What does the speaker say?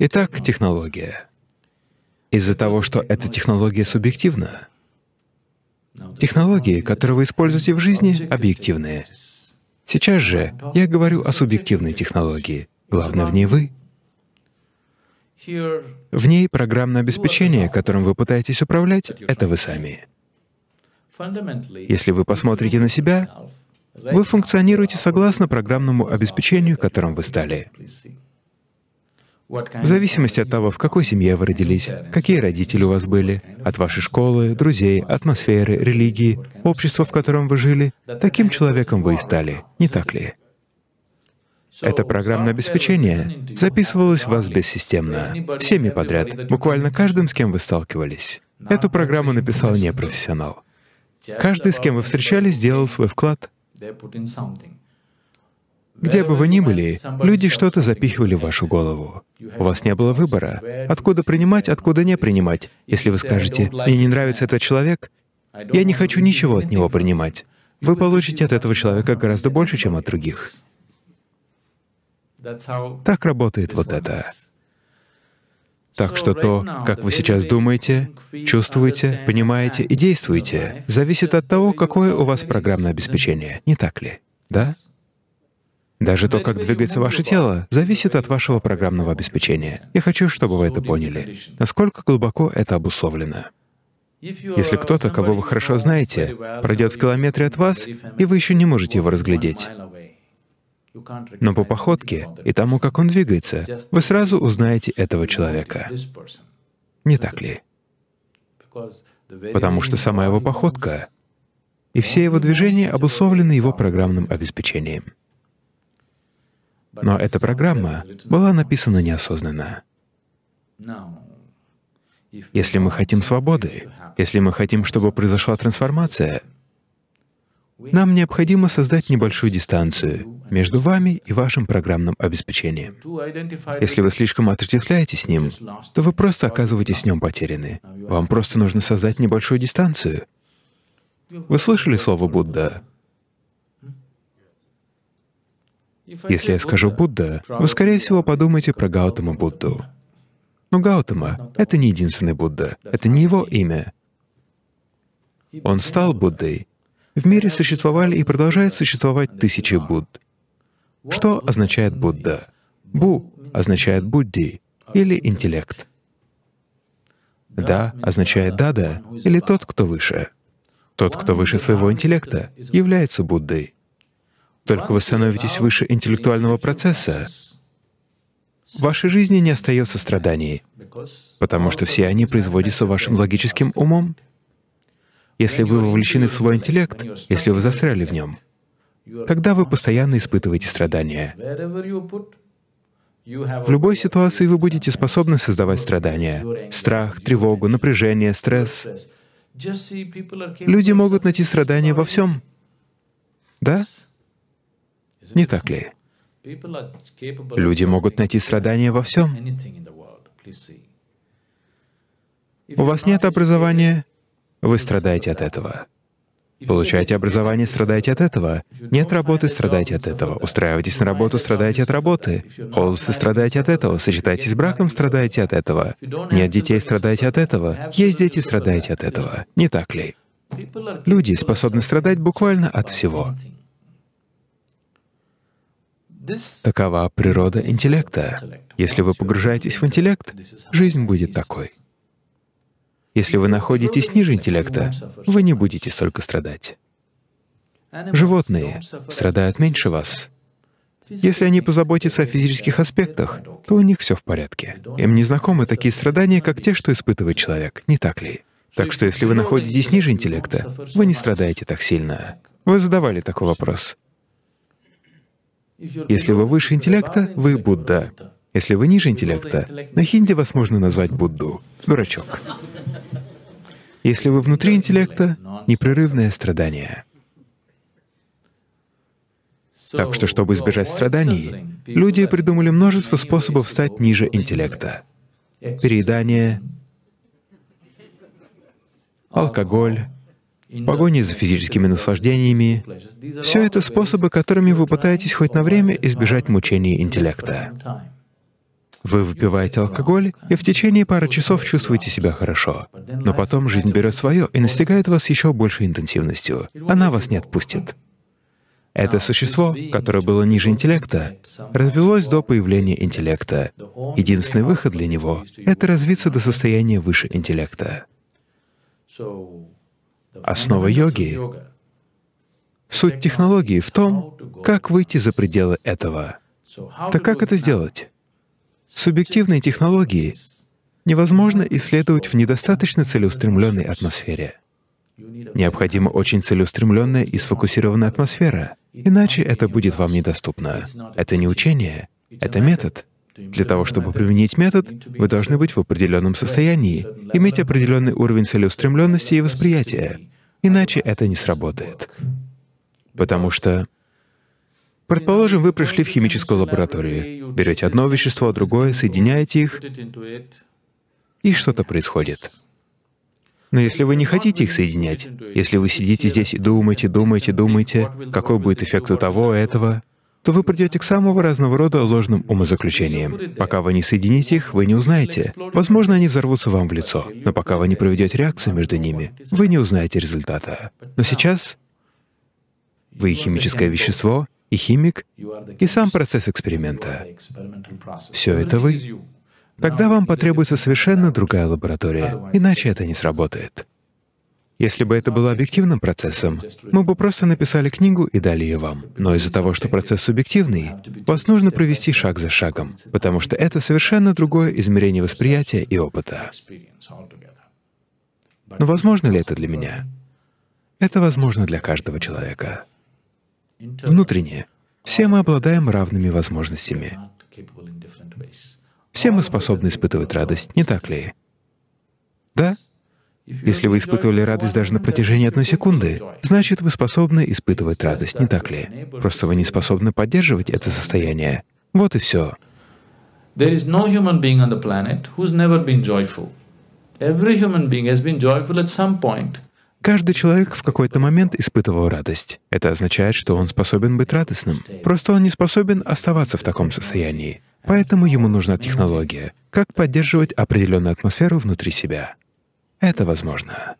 Итак, технология. Из-за того, что эта технология субъективна, технологии, которые вы используете в жизни, объективные. Сейчас же я говорю о субъективной технологии. Главное в ней вы. В ней программное обеспечение, которым вы пытаетесь управлять, — это вы сами. Если вы посмотрите на себя, вы функционируете согласно программному обеспечению, которым вы стали. В зависимости от того, в какой семье вы родились, какие родители у вас были, от вашей школы, друзей, атмосферы, религии, общества, в котором вы жили, таким человеком вы и стали, не так ли? Это программное обеспечение записывалось в вас бессистемно, всеми подряд, буквально каждым, с кем вы сталкивались. Эту программу написал не профессионал. Каждый, с кем вы встречались, сделал свой вклад. Где бы вы ни были, люди что-то запихивали в вашу голову. У вас не было выбора, откуда принимать, откуда не принимать. Если вы скажете, «Мне не нравится этот человек, я не хочу ничего от него принимать», вы получите от этого человека гораздо больше, чем от других. Так работает вот это. Так что то, как вы сейчас думаете, чувствуете, понимаете и действуете, зависит от того, какое у вас программное обеспечение, не так ли? Да? Даже то, как двигается ваше тело, зависит от вашего программного обеспечения. Я хочу, чтобы вы это поняли, насколько глубоко это обусловлено. Если кто-то, кого вы хорошо знаете, пройдет в километре от вас, и вы еще не можете его разглядеть, но по походке и тому, как он двигается, вы сразу узнаете этого человека. Не так ли? Потому что сама его походка и все его движения обусловлены его программным обеспечением. Но эта программа была написана неосознанно. Если мы хотим свободы, если мы хотим, чтобы произошла трансформация, нам необходимо создать небольшую дистанцию между вами и вашим программным обеспечением. Если вы слишком отождествляетесь с ним, то вы просто оказываетесь с ним потеряны. Вам просто нужно создать небольшую дистанцию. Вы слышали слово «Будда»? Если я скажу «Будда», вы, скорее всего, подумаете про Гаутама Будду. Но Гаутама — это не единственный Будда, это не его имя. Он стал Буддой. В мире существовали и продолжают существовать тысячи Будд. Что означает Будда? Бу означает Будди или интеллект. Да означает Дада или тот, кто выше. Тот, кто выше своего интеллекта, является Буддой. Только вы становитесь выше интеллектуального процесса, в вашей жизни не остается страданий, потому что все они производятся вашим логическим умом. Если вы вовлечены в свой интеллект, если вы застряли в нем, тогда вы постоянно испытываете страдания. В любой ситуации вы будете способны создавать страдания. Страх, тревогу, напряжение, стресс. Люди могут найти страдания во всем. Да? Не так ли? Люди могут найти страдания во всем. У вас нет образования, вы страдаете от этого. Получаете образование, страдаете от этого. Нет работы, страдаете от этого. Устраиваетесь на работу, страдаете от работы. Холосты, страдаете от этого. Сочетаетесь с браком, страдаете от этого. Нет детей, страдаете от этого. Есть дети, страдаете от этого. Не так ли? Люди способны страдать буквально от всего. Такова природа интеллекта. Если вы погружаетесь в интеллект, жизнь будет такой. Если вы находитесь ниже интеллекта, вы не будете столько страдать. Животные страдают меньше вас. Если они позаботятся о физических аспектах, то у них все в порядке. Им не знакомы такие страдания, как те, что испытывает человек, не так ли? Так что если вы находитесь ниже интеллекта, вы не страдаете так сильно. Вы задавали такой вопрос. Если вы выше интеллекта, вы Будда. Если вы ниже интеллекта, на хинди вас можно назвать Будду. Дурачок. Если вы внутри интеллекта, непрерывное страдание. Так что, чтобы избежать страданий, люди придумали множество способов стать ниже интеллекта. Переедание, алкоголь, погони за физическими наслаждениями — все это способы, которыми вы пытаетесь хоть на время избежать мучений интеллекта. Вы выпиваете алкоголь и в течение пары часов чувствуете себя хорошо. Но потом жизнь берет свое и настигает вас еще большей интенсивностью. Она вас не отпустит. Это существо, которое было ниже интеллекта, развелось до появления интеллекта. Единственный выход для него — это развиться до состояния выше интеллекта. Основа йоги — суть технологии в том, как выйти за пределы этого. Так как это сделать? Субъективные технологии невозможно исследовать в недостаточно целеустремленной атмосфере. Необходима очень целеустремленная и сфокусированная атмосфера, иначе это будет вам недоступно. Это не учение, это метод. Для того, чтобы применить метод, вы должны быть в определенном состоянии, иметь определенный уровень целеустремленности и восприятия, иначе это не сработает. Потому что Предположим, вы пришли в химическую лабораторию, берете одно вещество, другое, соединяете их, и что-то происходит. Но если вы не хотите их соединять, если вы сидите здесь и думаете, думаете, думаете, какой будет эффект у того, этого, то вы придете к самого разного рода ложным умозаключениям. Пока вы не соедините их, вы не узнаете. Возможно, они взорвутся вам в лицо, но пока вы не проведете реакцию между ними, вы не узнаете результата. Но сейчас вы химическое вещество, и химик, и сам процесс эксперимента. Все это вы. Тогда вам потребуется совершенно другая лаборатория, иначе это не сработает. Если бы это было объективным процессом, мы бы просто написали книгу и дали ее вам. Но из-за того, что процесс субъективный, вас нужно провести шаг за шагом, потому что это совершенно другое измерение восприятия и опыта. Но возможно ли это для меня? Это возможно для каждого человека. Внутренне. Все мы обладаем равными возможностями. Все мы способны испытывать радость, не так ли? Да? Если вы испытывали радость даже на протяжении одной секунды, значит, вы способны испытывать радость, не так ли? Просто вы не способны поддерживать это состояние. Вот и все. Every human being has been joyful at some point. Каждый человек в какой-то момент испытывал радость. Это означает, что он способен быть радостным. Просто он не способен оставаться в таком состоянии. Поэтому ему нужна технология, как поддерживать определенную атмосферу внутри себя. Это возможно.